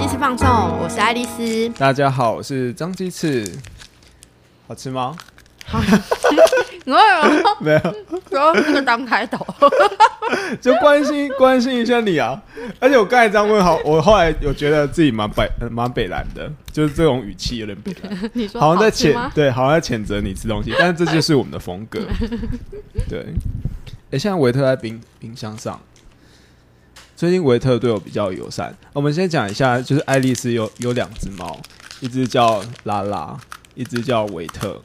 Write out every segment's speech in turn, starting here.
鸡翅放送，我是爱丽丝。大家好，我是张鸡翅，好吃吗？好吃。没有没有，说这个当开头？就关心关心一下你啊。而且我刚才这样问，好，我后来有觉得自己蛮北呃蛮北蓝的，就是这种语气有点北蓝，你说好像在谴？对，好像在谴责你吃东西，但是这就是我们的风格。对，哎、现在维特在冰冰箱上。最近维特对我比较友善。我们先讲一下，就是爱丽丝有有两只猫，一只叫拉拉，一只叫维特。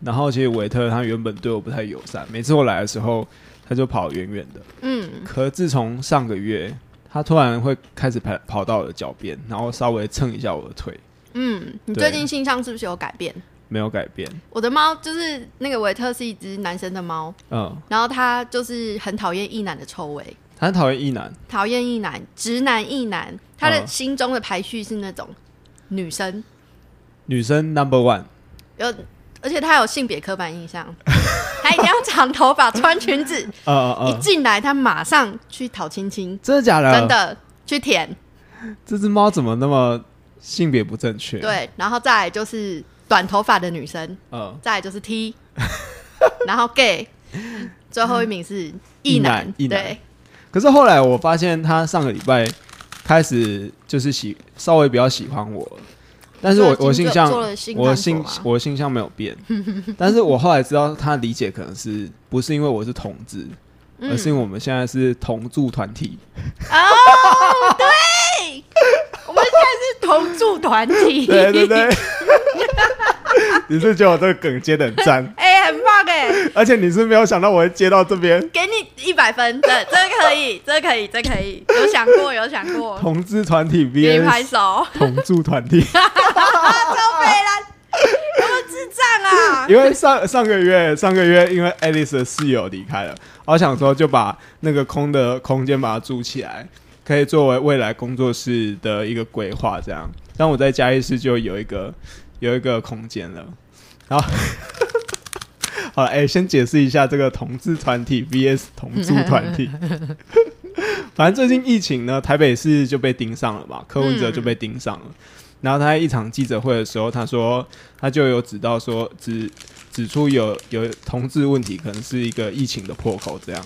然后其实维特他原本对我不太友善，每次我来的时候他就跑远远的。嗯，可自从上个月，他突然会开始跑跑到我的脚边，然后稍微蹭一下我的腿，嗯，你最近性向是不是有改变？没有改变。我的猫就是那个维特是一只男生的猫，嗯，然后它就是很讨厌异男的臭味，他很讨厌异男，讨厌异男，直男异男，他的嗯。心中的排序是那种女生，女生 number one。有而且他有性别刻板印象，他一定要长头发，穿裙子，呃呃呃，一进来他马上去讨亲亲，真的假的？真，的去舔，这只猫怎么那么性别不正确？，对，然后再来就是短头发的女生，嗯，再来就是 T，然后 gay，最后一名是异男，异男。对，可是后来我发现他上个礼拜开始就是喜稍微比较喜欢我了，但是我我性向我性我性向没有变，但是我后来知道他理解可能是不是因为我是同志，嗯。而是因为我们现在是同住团体。哦，对，我们现在是同住团体，对 对对，你是觉得我这个梗接的很赞，哎、而且你是没有想到我会接到这边。给你一百分，对，这个可以，这个可以，这个可以，有想过，有想过，同志团体给你拍手，同住团体，超北蓝，有没有智障啊？因为上上个月上个月因为 Alice 的室友离开了，我想说就把那个空的空间把它租起来，可以作为未来工作室的一个规划。这样，当我在嘉义市就有一个有一个空间了。然后，好了，哎、先解释一下这个同志团体 VS 同 住团体。反正最近疫情呢，台北市就被盯上了吧，柯文哲就被盯上了。然后他在一场记者会的时候，他说他就有指到说指指出有有同志问题，可能是一个疫情的破口这样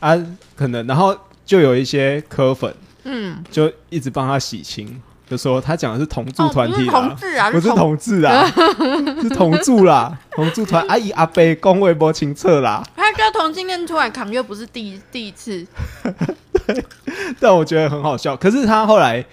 啊，可能然后就有一些科粉嗯，就一直帮他洗清，就说他讲的是同住团体哦、啦，不是同志啊，不是同志啊，是同住啦，同住团阿姨阿伯公卫波清澈啦，他叫同性恋出来扛又不是第一第一次，但我觉得很好笑。可是他后来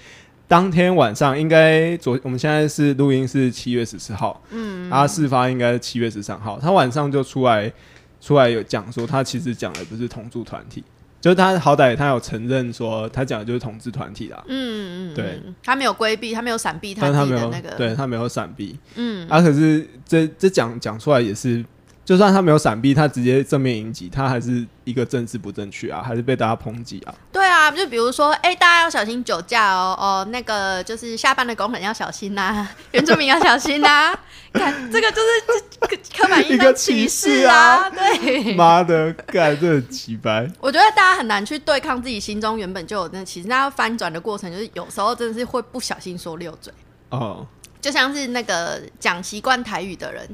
当天晚上，应该昨我们现在是录音是七月十四号，嗯，然后事发应该是七月十三号，他晚上就出来出来有讲说，他其实讲的不是同住团体，就是他好歹他有承认说他讲的就是同志团体啦，嗯嗯，嗯。对，他没有规避，他没有闪避他没有自己的那个，对他没有闪避，嗯，啊，可是这这讲讲出来也是，就算他没有闪避，他直接正面迎击，他还是一个政治不正确啊，还是被大家抨击啊。对啊，就比如说，哎、大家要小心酒驾哦，哦，那个就是下班的工人要小心呐、原住民要小心呐、看这个就是这个刻板印象歧歧视视啊，啊对。妈的，干这很鸡掰。我觉得大家很难去对抗自己心中原本就有那歧视，那要翻转的过程，就是有时候真的是会不小心说溜嘴，哦，就像是那个讲习惯台语的人，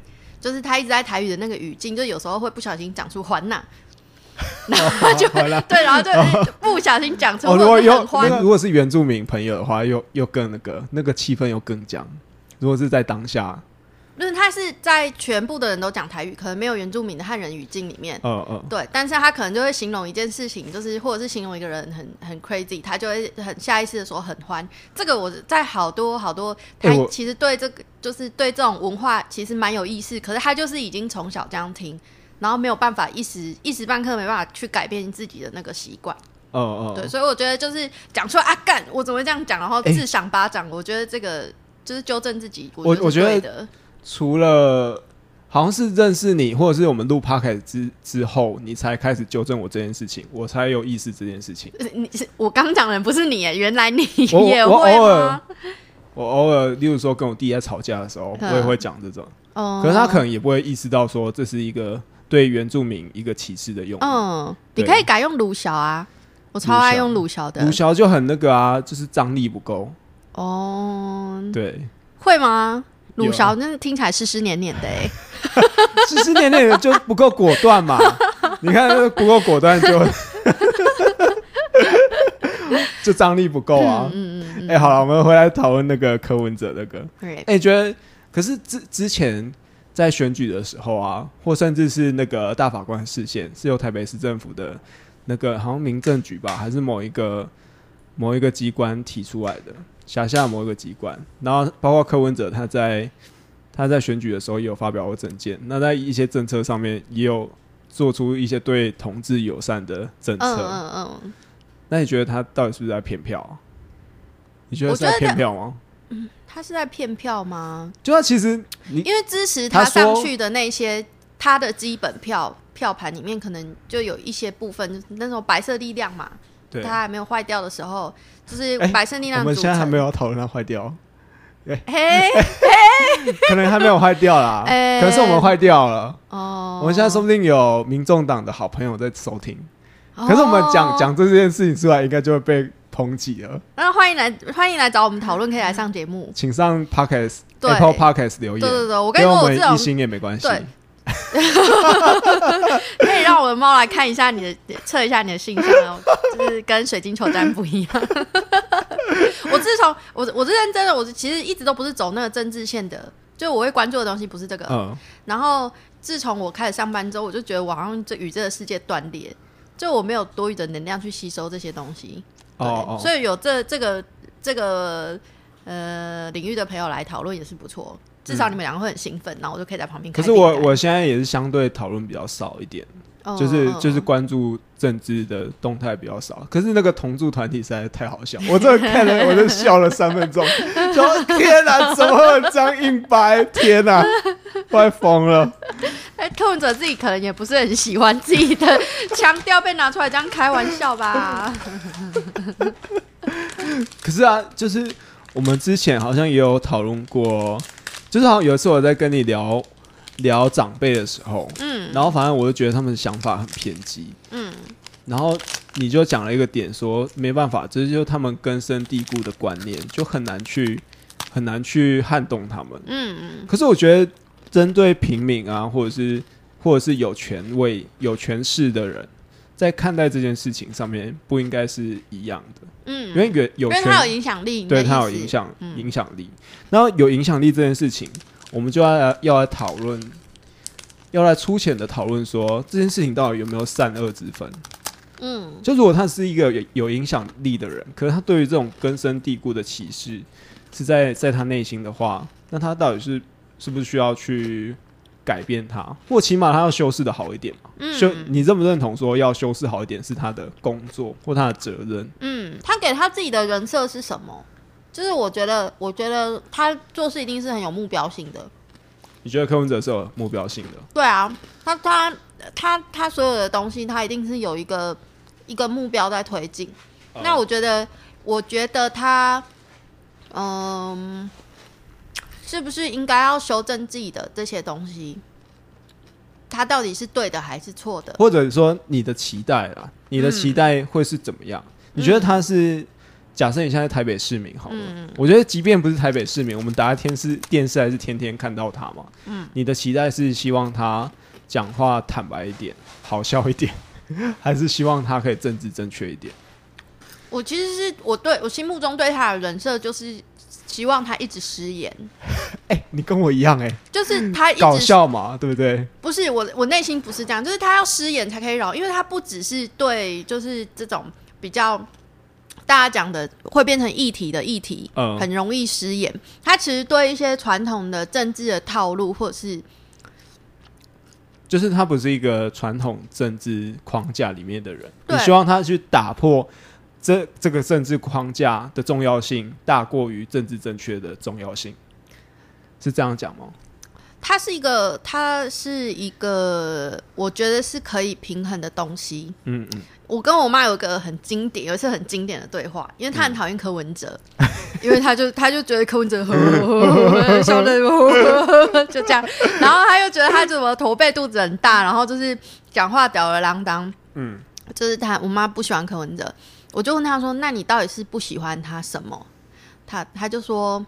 就是他一直在台语的那个语境，就有时候会不小心讲出“还呐 ”，然后就。对，然后就不小心讲出，哦，如果如果是原住民朋友的话，又又更那个那个气氛又更僵。如果是在当下，就是他是在全部的人都讲台语，可能没有原住民的汉人语境里面。嗯嗯，对，但是他可能就会形容一件事情，就是或者是形容一个人很很 crazy，他就会很下意识的说很欢。这个我在好多好多，他其实对这个就是对这种文化其实蛮有意思，可是他就是已经从小这样听，然后没有办法一时一时半刻没办法去改变自己的那个习惯。嗯嗯，对，所以我觉得就是讲出来啊干，我怎么会这样讲，然后哎自赏巴掌，我觉得这个就是纠正自己，我我觉得。除了好像是认识你，或者是我们录 podcast 之之后，你才开始纠正我这件事情，我才有意识这件事情。呃你是我刚讲的人不是你耶，原来你 也会偶尔吗？我偶尔，例如说跟我弟在吵架的时候，嗯我也会讲这种，哦可是他可能也不会意识到说这是一个对原住民一个歧视的用。嗯，你可以改用鲁小啊，我超爱用鲁小的鲁。小就很那个啊，就是张力不够。哦，对，会吗？有鲁勺那听起来湿湿黏黏的哎、湿湿黏黏的就不够果断嘛。你看不够果断就 就张力不够啊。嗯嗯嗯哎、好了，我们回来讨论那个柯文哲那个。对，哎、觉得可是之之前在选举的时候啊，或甚至是那个大法官视线是由台北市政府的那个好像民政局吧，还是某一个某一个机关提出来的，辖下某一个机关，然后包括柯文哲他在他在选举的时候也有发表过政见，那在一些政策上面也有做出一些对同志友善的政策。嗯嗯嗯，那你觉得他到底是不是在骗票啊？你觉得是在骗票吗？他是在骗票吗？就他其实你因为支持他上去的那些，他的基本票票盘里面可能就有一些部分，就是那种白色力量嘛，对，它还没有坏掉的时候，就是哎白色力量我们。现在还没有讨论它坏掉，嘿，可能还没有坏掉啦，哎可是我们坏掉了。哦，我们现在说不定有民众党的好朋友在收听，可是我们讲哦，讲这件事情出来，应该就会被抨击了。那欢迎来欢迎来找我们讨论，可以来上节目。请上 Podcast 对 Apple Podcast 留言，对对对，我跟你说，我我这种们一星也没关系。对 可以让我的猫来看一下你的，测一下你的性向哦，就是跟水晶球占不一样。我自从我我是认真的，我其实一直都不是走那个政治线的，就我会关注的东西不是这个。嗯，然后自从我开始上班之后，我就觉得我好像这与这个世界断裂，就我没有多余的能量去吸收这些东西。对哦哦，所以有这这个这个呃领域的朋友来讨论也是不错，至少你们两个会很兴奋，然后我就可以在旁边可是。我我现在也是相对讨论比较少一点，哦就是嗯就是关注政治的动态比较少。可是那个同住团体实在是太好笑，我真的看了我就笑了三分钟，说天哪，怎么这样硬掰？天哪，快疯了！哎，柯文哲自己可能也不是很喜欢自己的腔调被拿出来这样开玩笑吧？可是啊，就是我们之前好像也有讨论过，就是好像有一次我在跟你聊聊长辈的时候，嗯。然后反正我就觉得他们的想法很偏激，嗯。然后你就讲了一个点说没办法，这就是他们根深蒂固的观念，就很难去很难去撼动他们。嗯嗯，可是我觉得针对平民啊，或者是或者是有权位、有权势的人，在看待这件事情上面，不应该是一样的，嗯，因为有有因为他有影响力，对他有影响嗯影响力。然后有影响力这件事情，我们就要来要来讨论，要来粗浅的讨论说这件事情到底有没有善恶之分。嗯就如果他是一个有有影响力的人，可是他对于这种根深蒂固的歧视是在在他内心的话，那他到底是是不是需要去改变他，或起码他要修饰的好一点嘛？嗯修，你认不认同说要修饰好一点是他的工作或他的责任？嗯，他给他自己的人设是什么？就是我觉得，我觉得他做事一定是很有目标性的。你觉得柯文哲是有目标性的？对啊，他他他他所有的东西，他一定是有一个一个目标在推进。那我觉得，我觉得他，嗯，是不是应该要修正自己的这些东西？他到底是对的还是错的？或者说你的期待啦，你的期待会是怎么样？你觉得他是？假设你现在台北市民好了，嗯我觉得即便不是台北市民，我们打开电视电视还是天天看到他嘛。嗯你的期待是希望他讲话坦白一点，好笑一点，还是希望他可以政治正确一点？我其实是我对我心目中对他的人设就是希望他一直失言，哎、你跟我一样哎、就是他一搞笑嘛，对不对？不是我，我内心不是这样，就是他要失言才可以扰，因为他不只是对，就是这种比较大家讲的会变成议题的议题，嗯很容易失言。他其实对一些传统的政治的套路，或者是就是他不是一个传统政治框架里面的人，你希望他去打破这这个政治框架的重要性大过于政治正确的重要性，是这样讲吗？它是一个，它是一个，我觉得是可以平衡的东西。嗯嗯，我跟我妈有个很经典，有一次很经典的对话，因为她很讨厌柯文哲，因为她就她就觉得柯文哲呵呵呵笑的就这样，然后她又觉得他怎么驼背肚子很大，然后就是讲话吊儿郎当，嗯，就是她我妈不喜欢柯文哲，我就问他说：“那你到底是不喜欢他什么？”他他就说，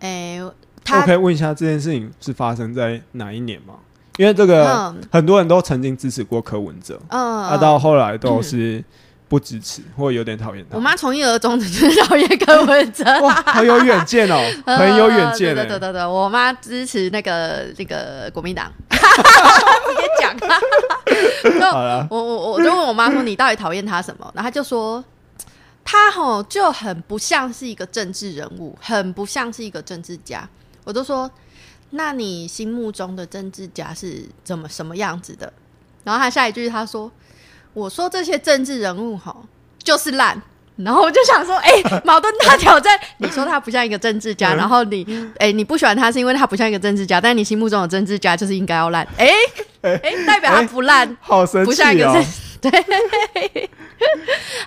哎、我他可以问一下这件事情是发生在哪一年吗？因为这个嗯很多人都曾经支持过柯文哲，嗯，啊，到后来都是不支持或有点讨厌他我。妈从一而终的就是讨厌柯文哲，哇，好有远见哦，很有远见呃对对哎。对对，我妈支持那个那个国民党，直接讲。我我我就问我妈说你到底讨厌他什么？然后她就说他吼就很不像是一个政治人物，很不像是一个政治家。我就说，那你心目中的政治家是怎么什么样子的？然后她下一句她说：“我说这些政治人物吼就是烂。”然后我就想说，哎、矛盾大挑战。你说他不像一个政治家，嗯然后你，哎、你不喜欢他是因为他不像一个政治家，但你心目中的政治家就是应该要烂，哎、哎、代表他不烂，好神奇不像一个哦政！对。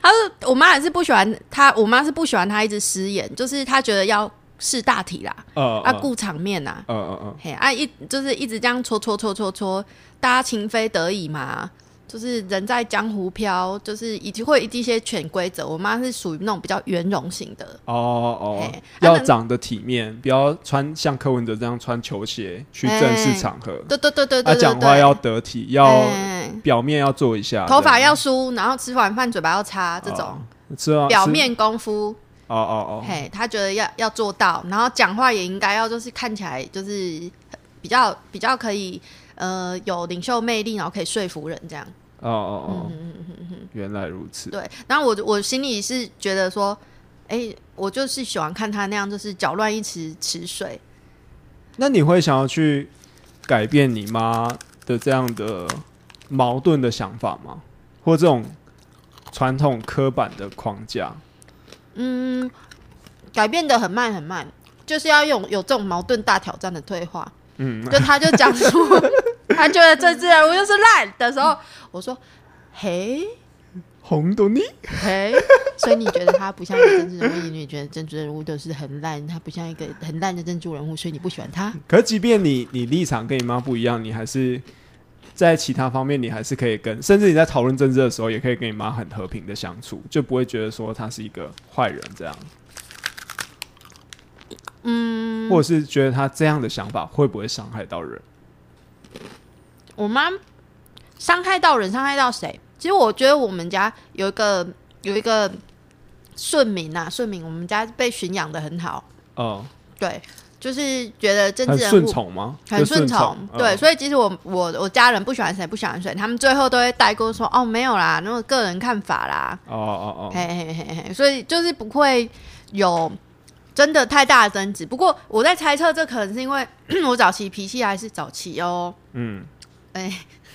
他说，我妈也是不喜欢他，我妈是不喜欢他一直失言，就是他觉得要识大体啦，呃啊，顾场面呐、呃呃呃，嘿啊一就是一直这样戳戳戳戳戳，大家情非得已嘛，就是人在江湖飘，就是以及会一些潜规则。我妈是属于那种比较圆融型的，哦哦，要长得体面，不要穿像柯文哲这样穿球鞋去正式场合。对对对对对对讲话要得体，要哎表面要做一下，头发要梳，然后吃完饭嘴巴要擦，这种。是啊表面功夫，哦哦哦，嘿，他觉得要要做到，然后讲话也应该要就是看起来就是比较比较可以呃有领袖魅力，然后可以说服人这样。哦哦嗯哦，原来如此。对，然后我我心里是觉得说，哎、我就是喜欢看他那样，就是搅乱一池池水。那你会想要去改变你妈的这样的矛盾的想法吗？或这种传统刻板的框架？嗯，改变的很慢很慢，就是要用有这种矛盾大挑战的对话。嗯，就他就讲出他觉得政治人物就是烂的时候，我说，嘿。红豆泥嘿，所以你觉得他不像一个政治人物，你觉得政治人物都是很烂，他不像一个很烂的政治人物，所以你不喜欢他？可即便你你立场跟你妈不一样，你还是在其他方面你还是可以跟，甚至你在讨论政治的时候，也可以跟你妈很和平的相处，就不会觉得说他是一个坏人这样。嗯，或者是觉得他这样的想法会不会伤害到人？我妈伤害到人，伤害到谁？其实我觉得我们家有一个有一个顺民啊，顺民，我们家被驯养的很好，哦、对，就是觉得政很顺治人物从吗？很顺顺从，对，嗯所以其实我我我家人不喜欢谁不喜欢谁，他们最后都会带过说哦没有啦，那种个人看法啦，哦哦哦，嘿嘿嘿嘿，所以就是不会有真的太大的争执。不过我在猜测，这可能是因为 我早期脾气还是早期哦，嗯，哎、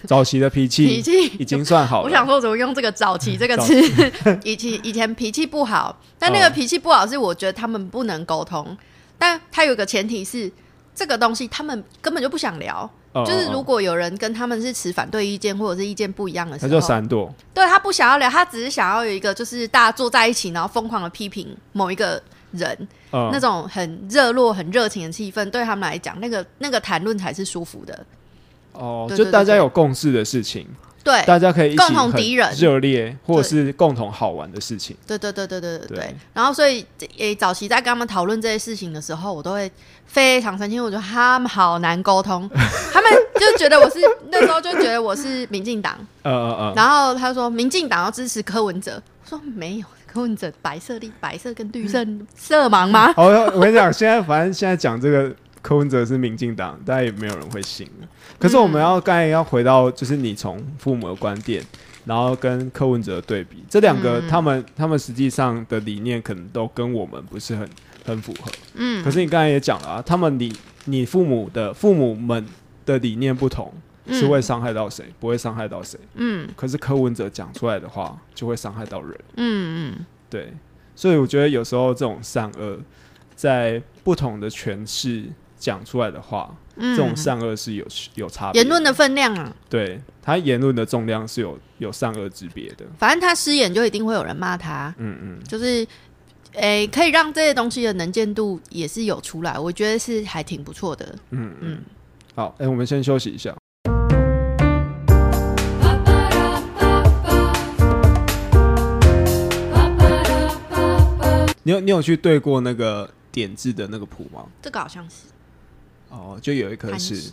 早期的脾气脾气。已经算好了。我想说，怎么用这个“早期”这个词？以前以前脾气不好，但那个哦脾气不好是我觉得他们不能沟通，但他有个前提是这个东西他们根本就不想聊。哦，就是如哦。果有人跟他们是持反对意见或者是意见不一样的时候，他就闪躲，对他不想要聊，他只是想要有一个就是大家坐在一起，然后疯狂的批评某一个人那种很热络很热情的气氛对他们来讲那个那个谈论才是舒服的。哦就大家有共事的事情对大家可以共同敌人。热烈或者是共同好玩的事情。对对对对对对然后所以这早期在跟他们讨论这些事情的时候我都会非常生气因为我觉得他们好难沟通。他们就觉得我是那时候就觉得我是民进党。嗯嗯嗯。然后他说民进党要支持柯文哲。我说没有。柯文哲白色绿白色跟绿色色盲吗？哦，我跟你讲，现在反正现在讲这个柯文哲是民进党，大家也没有人会信了。可是我们要刚才要回到，就是你从父母的观点，然后跟柯文哲的对比，这两个嗯他们他们实际上的理念可能都跟我们不是很很符合。嗯可是你刚才也讲了啊，他们理你父母的父母们的理念不同，是会伤害到谁，不会伤害到谁。嗯可是柯文哲讲出来的话，就会伤害到人。嗯嗯对，所以我觉得有时候这种善恶，在不同的诠释讲出来的话，嗯，这种善恶是有有差别。言论的分量啊，对他言论的重量是有有善恶之别的。反正他失言就一定会有人骂他，嗯嗯，就是。诶，可以让这些东西的能见度也是有出来，我觉得是还挺不错的。嗯嗯嗯，好，哎、我们先休息一下。你有你有去对过那个点字的那个谱吗？这个好像是哦，就有一颗是，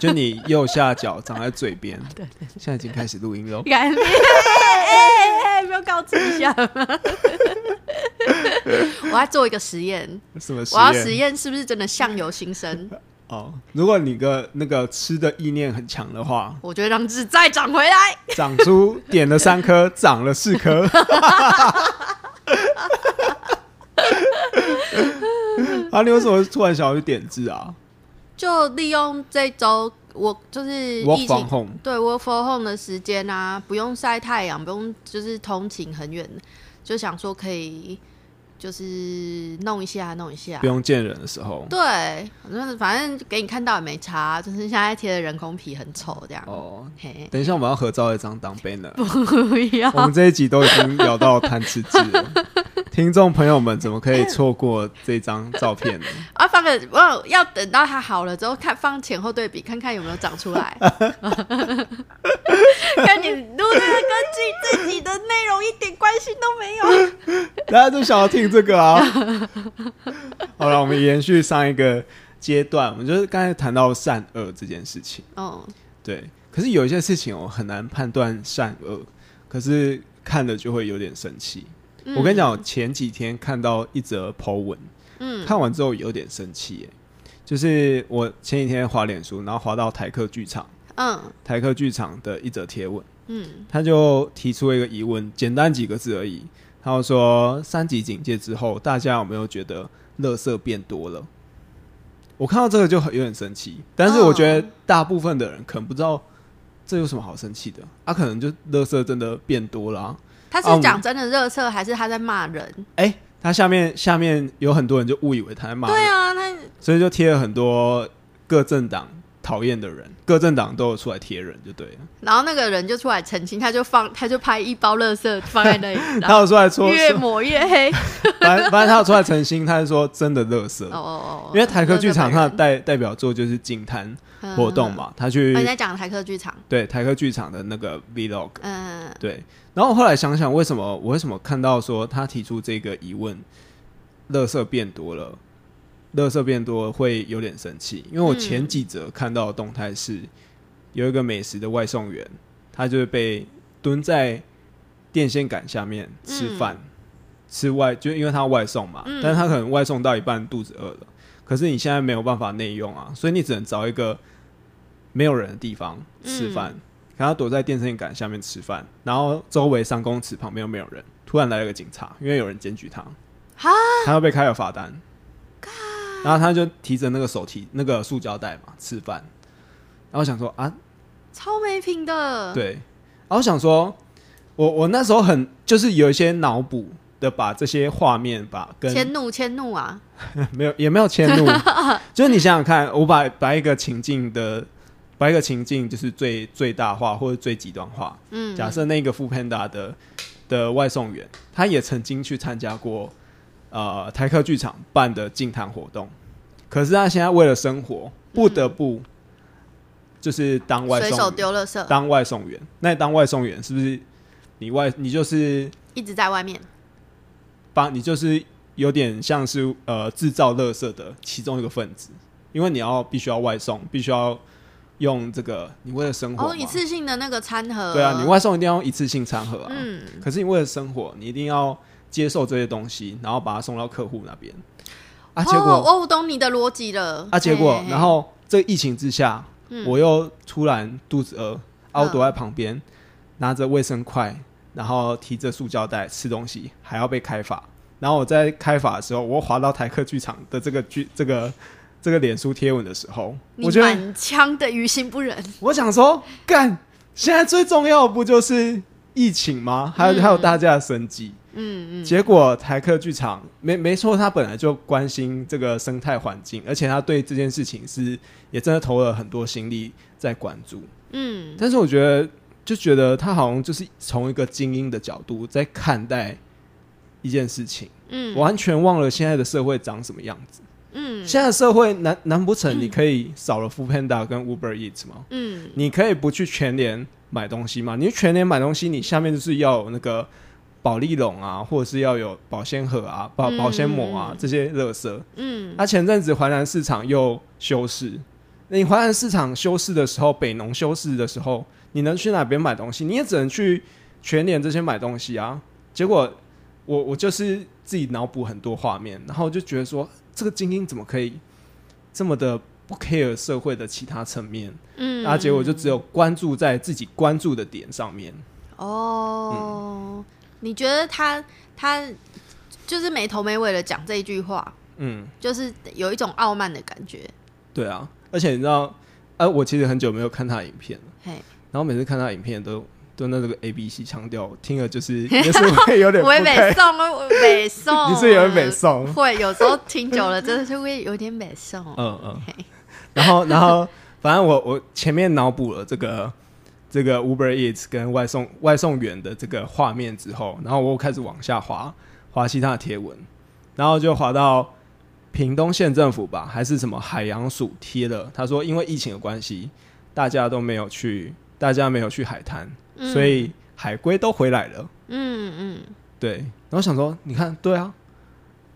就你右下角长在嘴边。对对，现在已经开始录音了。哎哎哎，不要告知一下吗？我要做一个实验，什么实我要实验？是不是真的相由心生？哦，如果你个那个吃的意念很强的话，我就会让字再长回来。长出点了三颗，长了四颗。啊，你为什么突然想要去点痣啊就利用这周我就是？Work 疫 from 情 home，对 work from home 的时间啊，不用晒太阳，不用就是通勤很远，就想说可以就是弄一下弄一下不。用见人的时候。对，反正反正给你看到也没差，就是现在贴的人工皮很丑这样。哦，嘿，等一下我们要合照一张当 banner。不要我们这一集都已经聊到贪吃鸡了，听众朋友们怎么可以错过这张照片呢？啊！放个我要等到它好了之后，看放前后对比，看看有没有长出来。跟你录这个跟自自己的内容一点关系都没有。大家都想要听这个啊。好了，我们延续上一个阶段，我们就是刚才谈到善恶这件事情。哦，对，可是有一些事情我很难判断善恶，可是看了就会有点生气。我跟你讲，我前几天看到一则 po 文，嗯看完之后有点生气耶。就是我前几天滑脸书，然后滑到台客剧场，嗯台客剧场的一则贴文，嗯他就提出了一个疑问，简单几个字而已。他就说，三级警戒之后，大家有没有觉得垃圾变多了？我看到这个就很有点生气，但是我觉得大部分的人可能不知道这有什么好生气的，啊，可能就垃圾真的变多了、啊。他是讲真的热色，还是他在骂人？哎、他下面下面有很多人就误以为他在骂人，对啊，他所以就贴了很多各政党讨厌的人，各政党都有出来贴人，就对了。然后那个人就出来澄清，他就放，他就拍一包垃圾放在那里，他有出来说，越抹越黑。反正反正他有出来澄清，他是说真的垃圾哦，哦哦，因为台科剧场他的代代表作就是净滩本人活动。嘛，他去你在讲台科剧场，对台科剧场的那个 vlog，嗯对，然后我后来想想，为什么我为什么看到说他提出这个疑问，垃圾变多了，垃圾变多会有点生气，因为我前几则看到的动态是有一个美食的外送员，他就是被蹲在电线杆下面吃饭，吃外就因为他外送嘛，嗯。但是他可能外送到一半肚子饿了，可是你现在没有办法内用啊，所以你只能找一个没有人的地方吃饭。然后躲在电线杆下面吃饭，然后周围三公尺旁边又没有人，突然来了个警察，因为有人检举他，哈，他要被开了罚单，然后他就提着那个手提那个塑胶袋嘛吃饭，然后我想说啊，超没品的。，对，然后我想说，我我那时候很就是有一些脑补的把这些画面把跟迁怒迁怒啊，没有也没有迁怒，就是你想想看，我把把一个情境的把一个情境就是最最大化或者最极端化，嗯，假设那个 o Panda 的的外送员，他也曾经去参加过呃台客剧场办的净滩活动，可是他现在为了生活，不得不就是当外随手送员丢垃圾，当外送员。那你当外送员是不是你外你就是一直在外面。帮你就是有点像是呃制造垃圾的其中一个分子，因为你要必须要外送，必须要用这个你为了生活嘛哦，一次性的那个餐盒。对啊，你外送一定要用一次性餐盒啊。嗯，可是你为了生活，你一定要接受这些东西，然后把它送到客户那边啊。结果、哦，哦我懂你的逻辑了。啊，结果然后这个疫情之下，嗯我又突然肚子饿，啊，我嗯躲在旁边，拿着卫生筷，然后提着塑胶袋吃东西，还要被开罚。然后我在开罚的时候，我滑到台客剧场的这个剧这个这个脸书贴文的时候，你我觉得满腔的于心不忍。我想说，干，现在最重要的不就是疫情吗？还有、嗯还有大家的生计。嗯嗯，结果台客剧场没没错，他本来就关心这个生态环境，而且他对这件事情是也真的投了很多心力在关注。嗯但是我觉得，就觉得他好像就是从一个精英的角度在看待一件事情，嗯完全忘了现在的社会长什么样子。嗯现在的社会难难不成你可以少了 f o o Panda 跟 Uber Eats 吗？嗯你可以不去全联买东西吗？你去全联买东西，你下面就是要有那个保利龙啊，或者是要有保鲜盒啊、保嗯保鲜膜啊这些垃圾。嗯那、前阵子淮南市场又休市，那你淮南市场休市的时候，北农休市的时候，你能去哪边买东西？你也只能去全联这些买东西啊。结果我我就是自己脑补很多画面，然后就觉得说，这个精英怎么可以这么的不 care 社会的其他层面？嗯那、结果就只有关注在自己关注的点上面。哦，你觉得他他就是没头没尾的讲这一句话，嗯，就是有一种傲慢的感觉。对啊，而且你知道，呃，我其实很久没有看他影片了，嘿，然后每次看他影片都都那这个 A B C 腔调，听了就是也是会有点不 我会开北宋，我北宋，你是有点北宋，会有时候听久了，真的是会有点北宋。嗯嗯，然后然后反正我我前面脑补了这个这个 Uber Eats 跟外送外送员的这个画面之后，然后我又开始往下滑滑其他的贴文，然后就滑到屏东县政府吧，还是什么海洋署贴了，他说因为疫情的关系，大家都没有去，大家没有去海滩，嗯所以海龟都回来了。嗯嗯，对，然后想说，你看，对啊，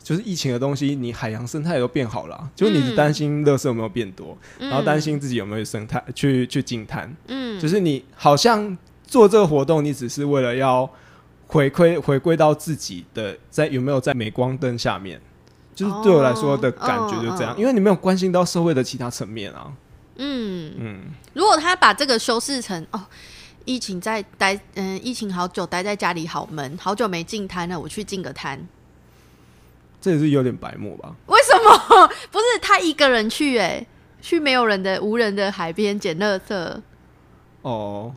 就是疫情的东西，你海洋生态都变好了啊、就是你只担心垃圾有没有变多，嗯。然后担心自己有没有生态去去进滩，嗯，就是你好像做这个活动，你只是为了要回馈回归到自己的在有没有在镁光灯下面，就是对我来说的感觉就这样，因为你没有关心到社会的其他层面啊，嗯，嗯，如果他把这个修饰成哦，疫情在待，嗯、疫情好久待在家里好闷，好久没进摊了，我去进个摊。这也是有点白目吧？为什么？不是他一个人去、哎，去没有人的无人的海边捡垃圾。哦，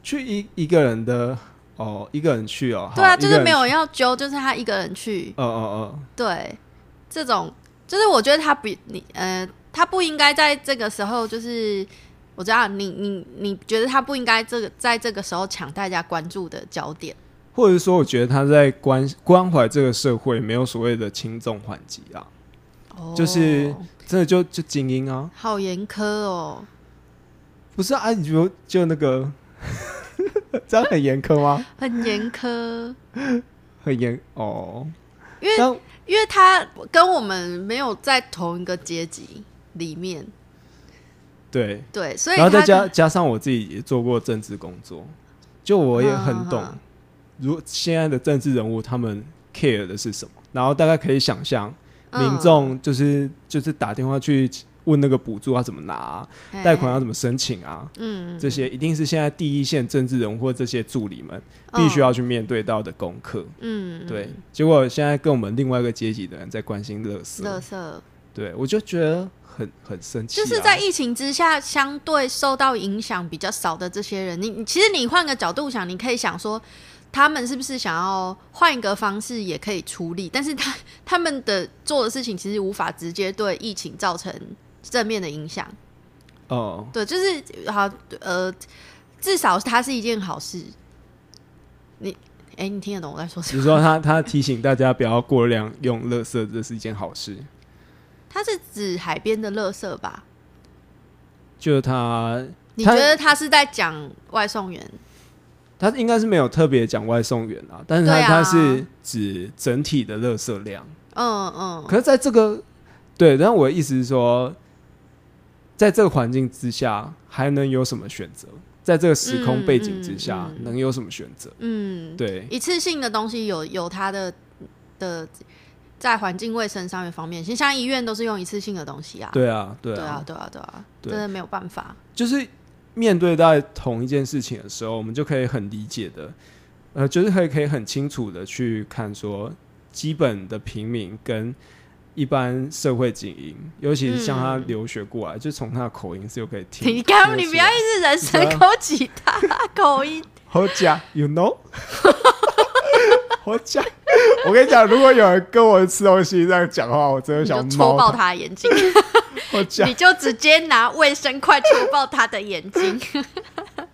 去一一个人的哦，一个人去哦，对啊，就是没有要揪，就是他一个人去。哦哦对，这种就是我觉得他比你呃，他不应该在这个时候，就是我知道你你你觉得他不应该这个在这个时候抢大家关注的焦点。哦，或者说，我觉得他在关关怀这个社会，没有所谓的轻重缓急啊，哦就是真的就就精英啊，好严苛哦。不是啊？你就就那个，这样很严苛吗？很严苛，很严哦，因为但因为他跟我们没有在同一个阶级里面，对，对，所以然后再加加上我自己也做过政治工作，就我也很懂嗯嗯，如现在的政治人物他们 care 的是什么，然后大概可以想象嗯。民众就是就是打电话去问那个补助要怎么拿啊、贷款要怎么申请啊，嗯。这些一定是现在第一线政治人物或这些助理们嗯。必须要去面对到的功课。嗯。对，结果现在跟我们另外一个阶级的人在关心乐色，乐色，对我就觉得很很生气、啊。就是在疫情之下，相对受到影响比较少的这些人，你你其实你换个角度想，你可以想说。他们是不是想要换一个方式也可以出力？但是他 他们的做的事情其实无法直接对疫情造成正面的影响。哦、对，就是好呃，至少它是一件好事。你哎、你听得懂我在说什么？比如说他他提醒大家不要过量用垃圾，这是一件好事。他是指海边的垃圾吧？就他你它觉得他是在讲外送员？他应该是没有特别讲外送员啊，但是他、他是指整体的垃圾量。嗯嗯，可是在这个对，但我的意思是说，在这个环境之下，还能有什么选择？在这个时空背景之下，嗯嗯嗯能有什么选择？嗯，对，一次性的东西有有它的的在环境卫生上面方面，其实像医院都是用一次性的东西啊。对啊，对啊，对啊，对啊，对啊，对真的没有办法。就是面对在同一件事情的时候，我们就可以很理解的，呃，就是可以可以很清楚的去看说，基本的平民跟一般社会精英，尤其是像他嗯留学过来，就从他的口音是有可以听。你刚听得你不要一直人身攻击他口音，好假，you know？好假！我跟你讲，如果有人跟我吃东西这样讲话，我真的想戳爆他。他的眼睛。你，就直接拿卫生筷戳爆他的眼睛。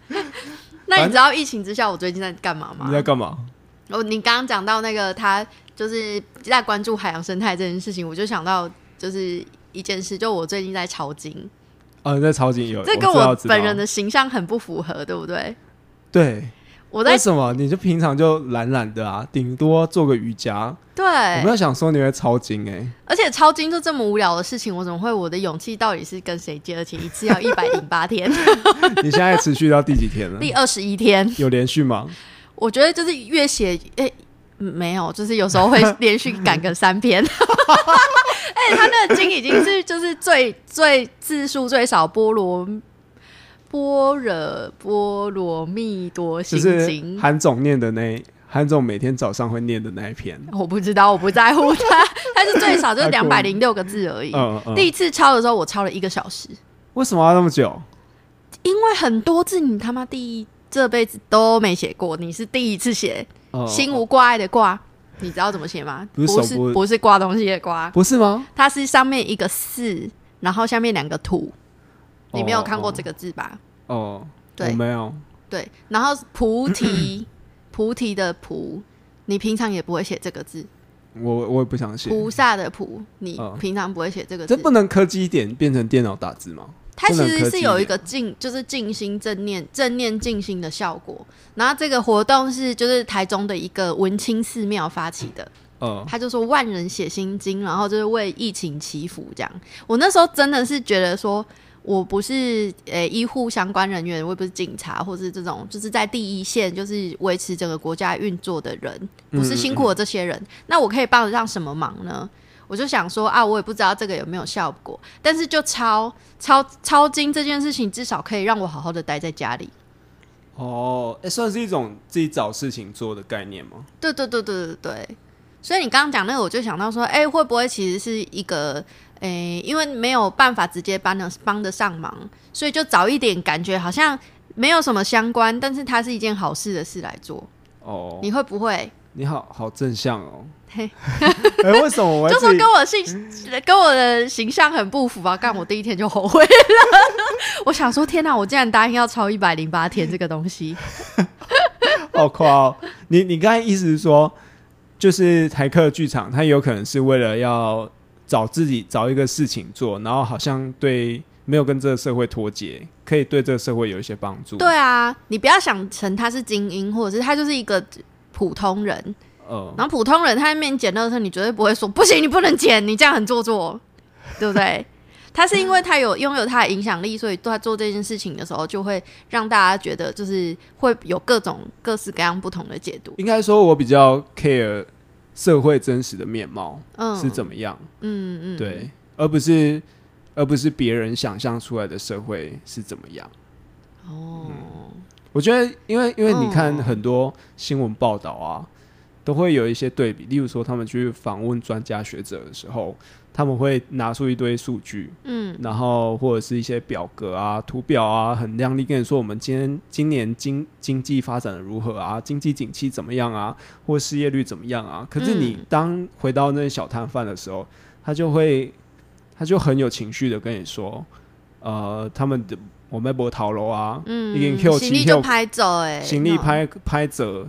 那你知道疫情之下我最近在干嘛吗你？在干嘛？哦，你刚刚讲到那个他就是在关注海洋生态这件事情，我就想到就是一件事，就我最近在抄经，哦，你在抄金有，这跟我本人的形象很不符合，对不对？对，我在为什么？你就平常就懒懒的啊，顶多做个瑜伽。对，我没有想说你会抄经哎、而且抄经就这么无聊的事情，我怎么会？我的勇气到底是跟谁借？而且一次要 一百零八天，你现在持续到第几天了？第二十一天，有连续吗？我觉得就是越写，诶、嗯没有，就是有时候会连续赶个三篇。哎、他那个经已经是就是最最字数最少菠萝般若波罗蜜多心经。韩总念的那韩总每天早上会念的那一篇。我不知道，我不在乎他，但是最少就 两百零六个字而已。嗯嗯。第一次抄的时候，我抄了一个小时，为什么要那么久？因为很多字你他妈第一这辈子都没写过，你是第一次写，哦心无挂碍的挂，你知道怎么写吗？不是不是挂东西的挂，不是吗？它是上面一个四，然后下面两个土。你没有看过这个个字吧？哦？对我没有。对，然后菩提，菩提的菩，你平常也不会写这个字。我我也不想写。菩萨的菩，你嗯平常不会写这个字。这不能科技一点变成电脑打字吗？它其实是有一个静，就是静心正念、正念静心的效果。然后这个活动是就是台中的一个文清寺庙发起的，嗯，他就说万人写心经，然后就是为疫情祈福这样。我那时候真的是觉得说，我不是呃、医护相关人员，我也不是警察，或是这种就是在第一线就是维持整个国家运作的人，不是辛苦的这些人，那我可以帮得上什么忙呢？我就想说啊，我也不知道这个有没有效果，但是就抄抄抄经这件事情，至少可以让我好好的待在家里。哦，哎，算是一种自己找事情做的概念吗？对对对对对对，所以你刚刚讲那个，我就想到说，哎、会不会其实是一个，哎、因为没有办法直接帮得帮得上忙，所以就早一点，感觉好像没有什么相关，但是它是一件好事的事来做。哦，你会不会？你好好正向哦。嘿 哎，为什么我 就说自己跟我形跟我的形象很不符啊！干我第一天就后悔了，我想说天哪，我竟然答应要超一百零八天这个东西，好夸哦！你你刚才意思是说，就是台客剧场，它有可能是为了要找自己找一个事情做，然后好像对没有跟这个社会脱节，可以对这个社会有一些帮助。对啊，你不要想成他是精英，或者是他就是一个普通人，呃，然后普通人他在面前捡垃圾，你绝对不会说不行，你不能捡，你这样很做作，对不对？他是因为他有拥有他的影响力，所以他做这件事情的时候，就会让大家觉得就是会有各种各式各样不同的解读。应该说，我比较 care 社会真实的面貌嗯，是怎么样，嗯嗯，对，而不是而不是别人想象出来的社会是怎么样。哦，我觉得，因为因为你看哦很多新闻报道啊，都会有一些对比，例如说他们去访问专家学者的时候，他们会拿出一堆数据，嗯。然后或者是一些表格啊、图表啊，很亮丽跟你说我们今天今年经经济发展的如何啊，经济景气怎么样啊，或失业率怎么样啊。可是你嗯。当回到那些小摊贩的时候，他就会他就很有情绪的跟你说，呃，他们的我们波逃楼啊，嗯，已经休行李就拍走哎，行李拍拍折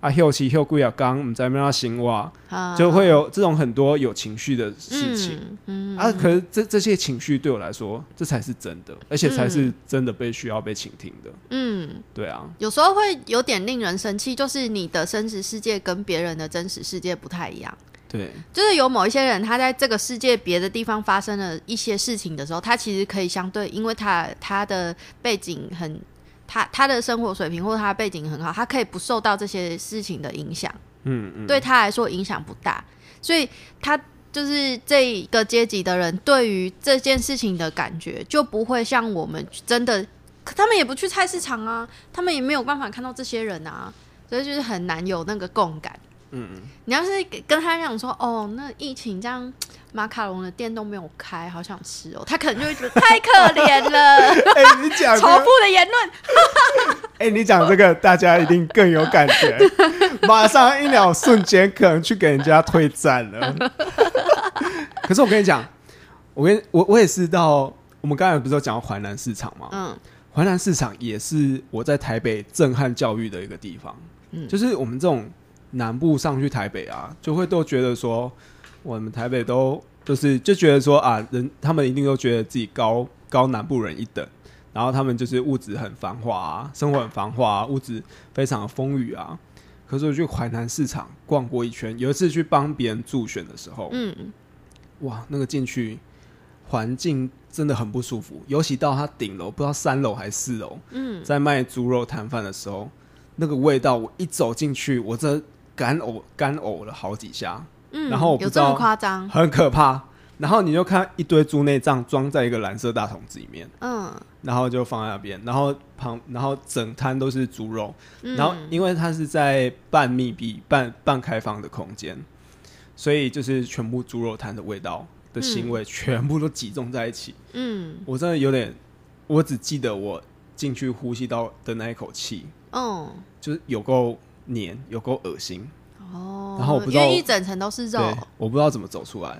啊，休息休几啊刚，唔知道要行哇，啊就会有这种很多有情绪的事情。嗯，嗯啊，可是这这些情绪对我来说，这才是真的，而且才是真的被需要被倾听的。嗯，对啊，有时候会有点令人生气，就是你的真实世界跟别人的真实世界不太一样。对，就是有某一些人，他在这个世界别的地方发生了一些事情的时候，他其实可以相对，因为他他的背景很，他他的生活水平或者他的背景很好，他可以不受到这些事情的影响，嗯嗯，对他来说影响不大，所以他就是这一个阶级的人，对于这件事情的感觉就不会像我们真的，可他们也不去菜市场啊，他们也没有办法看到这些人啊，所以就是很难有那个共感。嗯你要是跟他讲说，哦，那疫情这样，马卡龙的店都没有开，好想吃哦，他可能就会觉得太可怜了。哎、你讲这仇，富的言论，哎、你讲这个，大家一定更有感觉，马上一秒瞬间可能去给人家退战了。可是我跟你讲，我跟我我也是到我们刚才不是有讲到淮南市场吗？嗯淮南市场也是我在台北震撼教育的一个地方。嗯就是我们这种南部上去台北啊，就会都觉得说，我们台北都就是就觉得说啊，人他们一定都觉得自己高高南部人一等，然后他们就是物质很繁华啊，生活很繁华、啊，物质非常的丰裕啊。可是我去淮南市场逛过一圈，有一次去帮别人助选的时候，嗯，哇，那个进去环境真的很不舒服，尤其到他顶楼，不知道三楼还是四楼，嗯，在卖猪肉摊贩的时候，那个味道，我一走进去，我这干呕干呕了好几下，嗯，然后我不知道有这么夸张？很可怕。然后你就看一堆猪内脏装在一个蓝色大桶子里面，嗯，然后就放在那边，然后旁然后整摊都是猪肉，嗯然后因为它是在半密闭、半半开放的空间，所以就是全部猪肉摊的味道的腥味全部都集中在一起。嗯我真的有点，我只记得我进去呼吸到的那一口气，嗯就是有够黏，有够恶心。哦，然后我不知道因为一整层都是肉对，我不知道怎么走出来，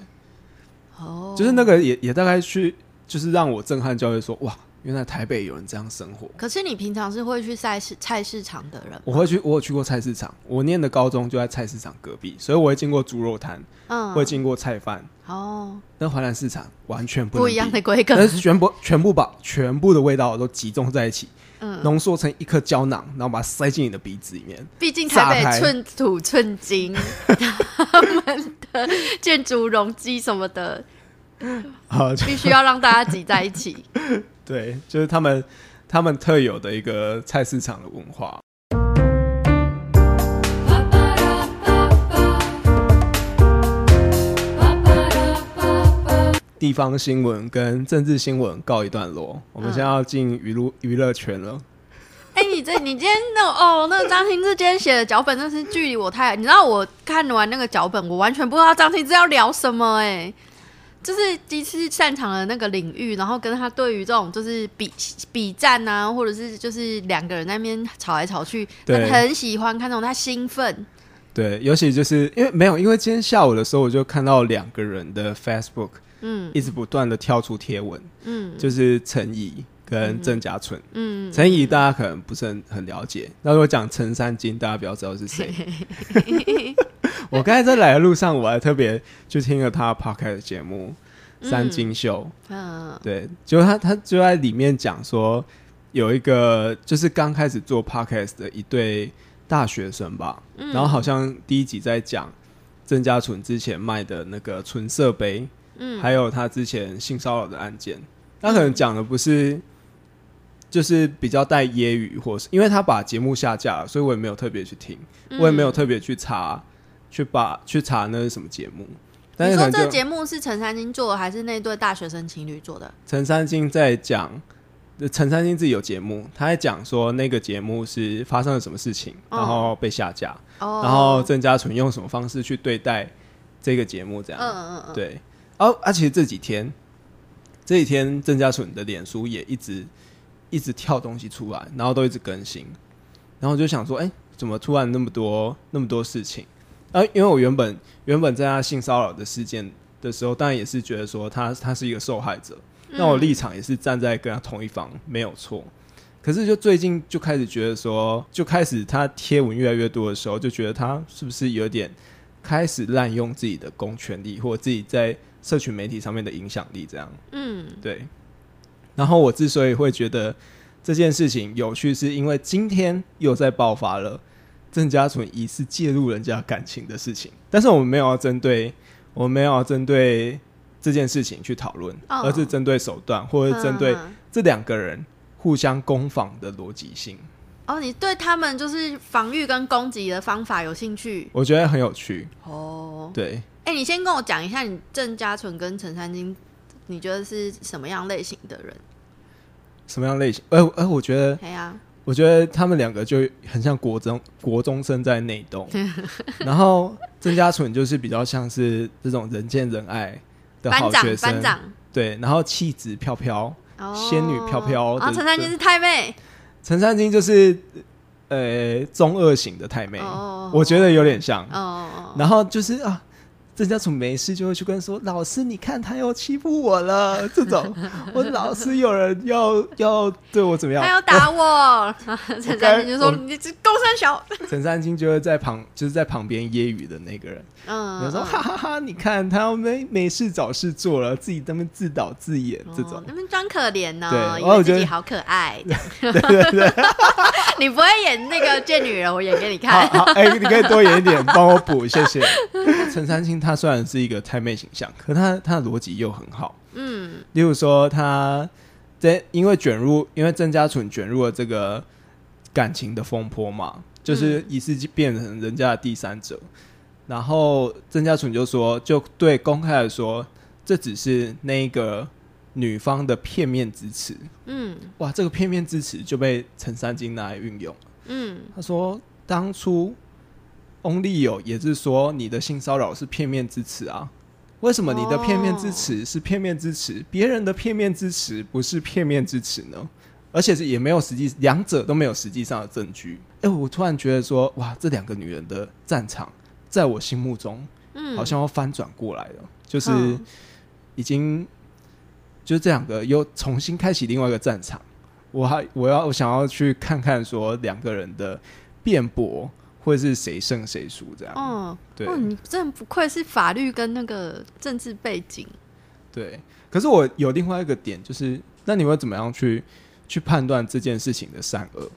哦，就是那个也也大概去，就是让我震撼教育说，哇，原来台北有人这样生活。可是你平常是会去菜市菜市场的人，我会去，我有去过菜市场，我念的高中就在菜市场隔壁，所以我会经过猪肉摊，嗯，会经过菜贩。哦，那淮南市场完全不不一样的规格，但是全部全部把全部的味道都集中在一起，嗯，浓缩成一颗胶囊，然后把它塞进你的鼻子里面。毕竟台北寸土寸金，他们的建筑容积什么的，好，必须要让大家挤在一起。对，就是他们他们特有的一个菜市场的文化。地方新闻跟政治新闻告一段落，我们现在要进娱乐娱乐圈了。哎、你这你今天那个哦，那个张新志今天写的脚本，真是距离我太……你知道我看完那个脚本，我完全不知道张新志要聊什么哎、就是第一次擅长的那个领域，然后跟他对于这种就是比比战啊，或者是就是两个人在那边吵来吵去，对。他很喜欢看那种他兴奋，对，尤其就是因为没有，因为今天下午的时候我就看到两个人的 Facebook 嗯。一直不断的跳出贴文，嗯。就是陈怡跟郑家纯。嗯，陈怡大家可能不是很很了解，那如果讲陈三金，大家比较知道是谁。我刚才在来的路上，我还特别就听了他 podcast 的节目《三金秀》，嗯。对，就他他就在里面讲说，有一个就是刚开始做 podcast 的一对大学生吧，嗯。然后好像第一集在讲郑家纯之前卖的那个纯色杯，嗯。还有他之前性骚扰的案件，他可能讲的不是，就是比较带揶揄，或是因为他把节目下架了，所以我也没有特别去听，嗯。我也没有特别去查，去把去查那是什么节目。但你说这节目是陈三金做的，还是那对大学生情侣做的？陈三金在讲，呃陈三金自己有节目，他在讲说那个节目是发生了什么事情，哦。然后被下架，哦，然后郑家纯用什么方式去对待这个节目，这样。嗯嗯嗯，对，哦，而、且这几天，这几天郑家纯的脸书也一直一直跳东西出来，然后都一直更新，然后我就想说，哎、怎么突然那么多那么多事情？啊，因为我原本原本在他性骚扰的事件的时候，当然也是觉得说他他是一个受害者，那我立场也是站在跟他同一方，没有错。可是就最近就开始觉得说，就开始他贴文越来越多的时候，就觉得他是不是有点开始滥用自己的公权力，或者自己在社群媒体上面的影响力，这样。嗯。对。然后我之所以会觉得这件事情有趣，是因为今天又在爆发了郑家纯疑似介入人家感情的事情，但是我们没有要针对，我们没有要针对这件事情去讨论，哦。而是针对手段，或者是针对嗯。这两个人互相攻防的逻辑性，哦，你对他们就是防御跟攻击的方法有兴趣？我觉得很有趣。哦。对，哎、你先跟我讲一下，你郑家纯跟陈三金，你觉得是什么样类型的人？什么样类型？呃呃，我觉得哎呀、我觉得他们两个就很像国中国中生在内斗，然后郑家纯就是比较像是这种人见人爱的好学生，班长，对，然后气质飘飘。哦，仙女飘飘然后的陈三金是太妹，陈三金就是呃中二型的太妹，哦，我觉得有点像。哦，然后就是啊，郑家楚没事就会去跟说老师，你看他又欺负我了，这种。我老师有人要要对我怎么样？他要打我，陈三金就说你这高三小，陈三金就会在旁，就是在旁边揶揄的那个人，嗯，有时候嗯哈哈哈，你看他要没没事找事做了，自己在那边自导自演。这种。哦。那边装可怜呢，对我觉得为自己好可爱，对对对。你不会演那个贱女人，我演给你看。好，哎、你可以多演一点，帮我补，谢谢。陈三金他虽然是一个太妹形象，可他他的逻辑又很好。嗯例如说，他在因为卷入，因为郑家纯卷入了这个感情的风波嘛，就是疑似变成人家的第三者。然后郑家纯就说，就对公开的说，这只是那个女方的片面之词。嗯哇，这个片面之词就被陈三金拿来运用。嗯他说，当初翁立友也是说你的性骚扰是片面之词啊。为什么你的片面之词是片面之词，别人的片面之词不是片面之词呢？而且是也没有实际，两者都没有实际上的证据。哎、我突然觉得说，哇，这两个女人的战场，在我心目中嗯，好像要翻转过来了，就是嗯已经，就是这两个又重新开启另外一个战场。我还我要我想要去看看说两个人的辩驳，或者是谁胜谁输这样。哦，对哦，你真的不愧是法律跟那个政治背景。对，可是我有另外一个点，就是那你会怎么样去去判断这件事情的善恶？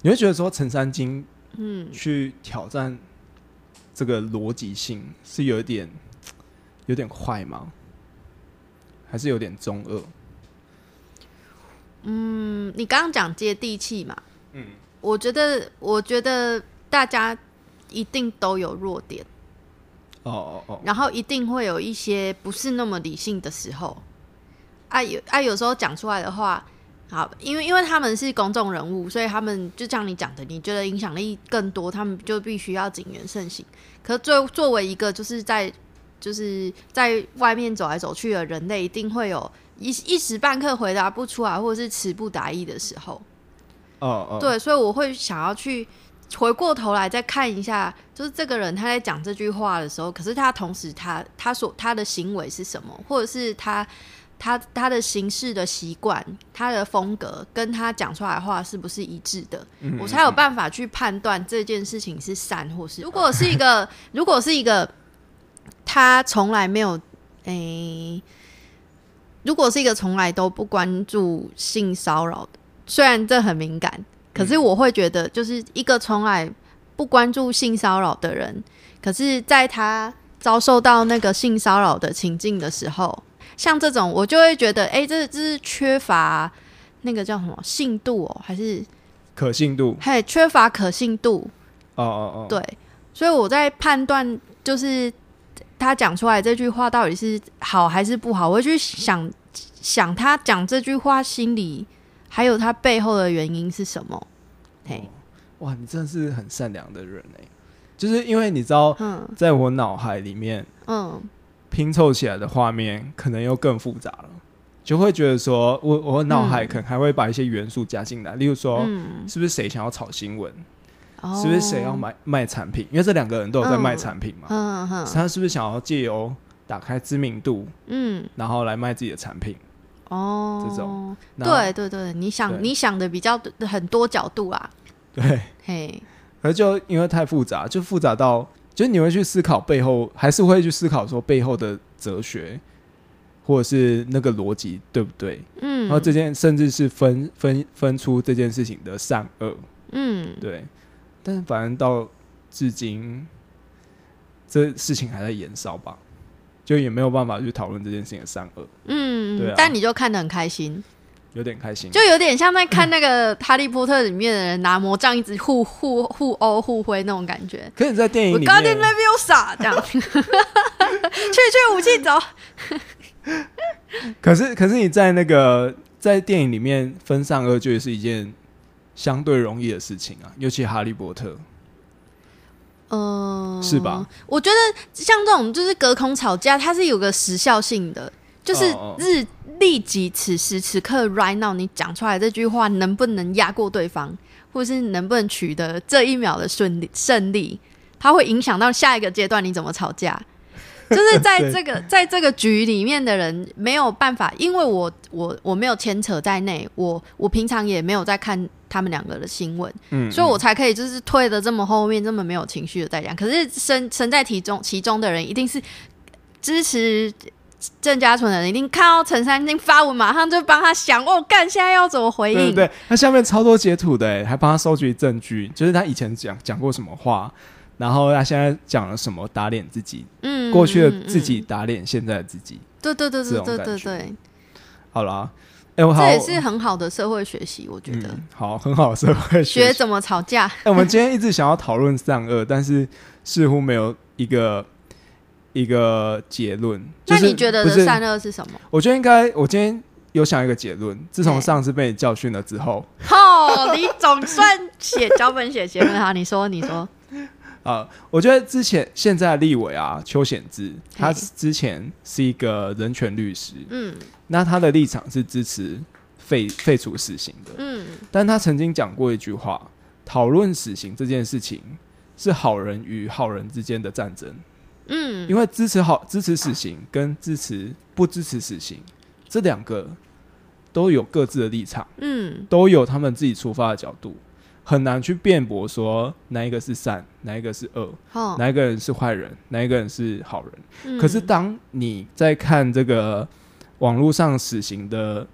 你会觉得说陈三金嗯，去挑战这个逻辑性是有一点有点坏吗？还是有点中二？嗯，你刚刚讲接地气嘛，嗯，我觉得，我觉得大家一定都有弱点，哦哦哦，然后一定会有一些不是那么理性的时候。啊有啊，有时候讲出来的话，好，因为因为他们是公众人物，所以他们就像你讲的，你觉得影响力更多，他们就必须要谨言慎行。可作作为一个就是在就是在外面走来走去的人类，一定会有一一时半刻回答不出来，或者是词不达意的时候。哦哦，对，所以我会想要去回过头来再看一下，就是这个人他在讲这句话的时候，可是他同时他他所他的行为是什么，或者是他他他的行事的习惯、他的风格跟他讲出来的话是不是一致的，嗯我才有办法去判断这件事情是善或是。如果是一个，如果是一个他从来没有诶。如果是一个从来都不关注性骚扰的，虽然这很敏感，可是我会觉得，就是一个从来不关注性骚扰的人，可是在他遭受到那个性骚扰的情境的时候，像这种，我就会觉得，哎、这这是缺乏那个叫什么信度哦，还是可信度，嘿缺乏可信度？哦哦哦，对，所以我在判断，就是他讲出来这句话到底是好还是不好，我会去想想他讲这句话心里还有他背后的原因是什么。嘿，哇，你真的是很善良的人哎，就是因为你知道，嗯。在我脑海里面嗯。拼凑起来的画面，可能又更复杂了，就会觉得说我我脑海嗯可能还会把一些元素加进来，例如说，嗯，是不是谁想要炒新闻，哦。是不是谁要？买卖产品，因为这两个人都有在卖产品嘛，他是不是想要借由打开知名度，嗯，然后来卖自己的产品？哦，这种。对对对，你想你想的比较很多角度啊，对，嘿，可是就因为太复杂，就复杂到，就是你会去思考背后，还是会去思考说背后的哲学，或者是那个逻辑对不对？嗯，然后这件甚至是分分分出这件事情的善恶，嗯。对。但是反正到至今，这事情还在延烧吧，就也没有办法去讨论这件事情的善恶，嗯，对啊但你就看得很开心。有点开心。就有点像在看那个《哈利波特》里面的人拿魔杖一直互互互殴互挥那种感觉。可是你在电影我里 g o d 面 i Leviosa 这样，去去武器走。可是，可是你在那个在电影里面分善恶，就是一件相对容易的事情啊，尤其哈利波特，嗯，是吧？我觉得像这种就是隔空吵架，它是有个时效性的，就是日立即此时此刻 right now 你讲出来这句话能不能压过对方，或是能不能取得这一秒的顺利胜利，它会影响到下一个阶段你怎么吵架。就是在这个在这个局里面的人没有办法，因为我我我没有牵扯在内，我我平常也没有在看他们两个的新闻，嗯，所以我才可以就是退的这么后面，这么没有情绪的在讲。可是身身在其中其中的人，一定是支持郑家纯的人，一定看到陈三金发文，马上就帮他想哦，干现在要怎么回应？对对对，他下面超多截图的欸，还帮他收集证据，就是他以前讲讲过什么话，然后他现在讲了什么，打脸自己，嗯过去的嗯自己嗯打脸现在的自己。对对对这对对对对，好啦，哎、我好，这也是很好的社会学习，我觉得。嗯、好，很好的社会学习。学怎么吵架，哎、我们今天一直想要讨论善恶，但是似乎没有一个一个结论。就是那你觉得的善恶是什么？我觉得应该，我今天有想一个结论。自从哎上次被你教训了之后，哦，你总算写脚本写结论哈，你说你说，啊，我觉得之前现在立委啊，邱显志，他之前是一个人权律师，嗯。那他的立场是支持废废除死刑的，嗯。但他曾经讲过一句话：讨论死刑这件事情是好人与好人之间的战争，嗯，因为支持好支持死刑跟支持不支持死刑这两个都有各自的立场，嗯。都有他们自己出发的角度，很难去辩驳说哪一个是善，哪一个是恶。哦，哪一个人是坏人，哪一个人是好人。嗯可是当你在看这个网络上死刑的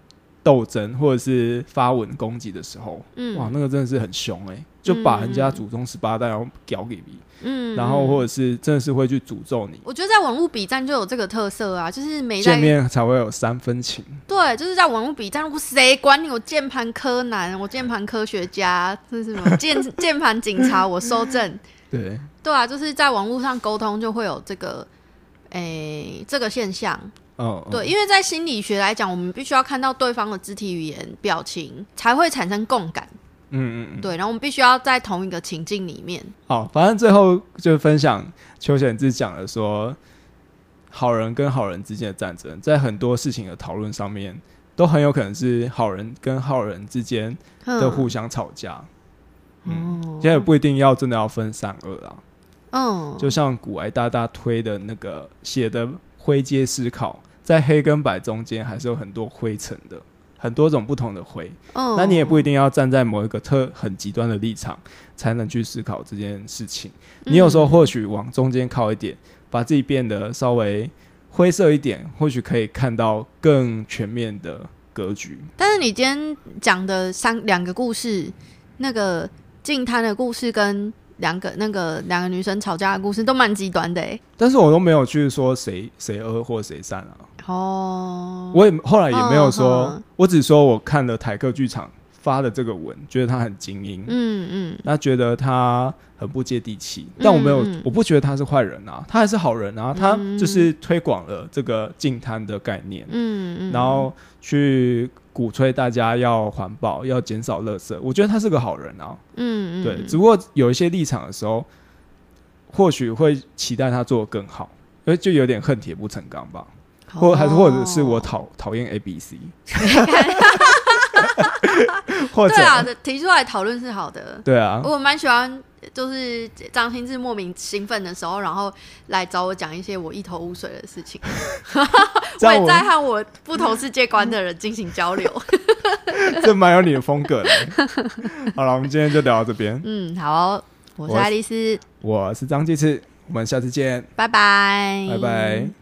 斗争，或者是发文攻击的时候，嗯哇，那个真的是很凶哎、就把人家祖宗十八代然后屌给你，嗯然后或者者是真的是会去诅咒你，我觉得在网络比战就有这个特色啊，就是没在见面才会有三分情。对，就是在网络比战，我谁管你？我键盘柯南，我键盘科学家，这是什么 键键盘警察？我收证。对，对啊，就是在网络上沟通就会有这个，诶、这个现象。哦，对，因为在心理学来讲，我们必须要看到对方的肢体语言、表情，才会产生共感。嗯嗯嗯，对，然后我们必须要在同一个情境里面。好，反正最后就分享邱显志讲的说，好人跟好人之间的战争，在很多事情的讨论上面，都很有可能是好人跟好人之间的嗯互相吵架。嗯，哦。现在也不一定要真的要分善恶啊，嗯，就像古埃大大推的那个写的灰阶思考，在黑跟白中间还是有很多灰尘的，很多种不同的灰。嗯，那你也不一定要站在某一个特很极端的立场才能去思考这件事情。你有时候或许往中间靠一点，把自己变得稍微灰色一点，或许可以看到更全面的格局。但是你今天讲的三两个故事，那个净滩的故事跟两个那个两个女生吵架的故事都蛮极端的哎。但是我都没有去说谁谁恶或谁善啊，哦，我也后来也没有说，我只说我看了台客剧场发的这个文，觉得他很精英，嗯嗯。那觉得他很不接地气，但我没有，我不觉得他是坏人啊，他还是好人啊，他嗯。就是推广了这个净滩的概念，嗯嗯，然后去鼓吹大家要环保，要减少垃圾，我觉得他是个好人啊，嗯嗯对，只不过有一些立场的时候，或许会期待他做的更好，所以就有点恨铁不成钢吧，或还是或者是我哦讨讨厌 A B C，或者对啊，提出来讨论是好的。对啊，我蛮喜欢，就是张新志莫名兴奋的时候，然后来找我讲一些我一头雾水的事情。我也在和我不同世界观的人进行交流。这蛮有你的风格的。好了，我们今天就聊到这边。嗯，好，我是我爱丽丝，我是张继次，我们下次见，拜拜，拜拜。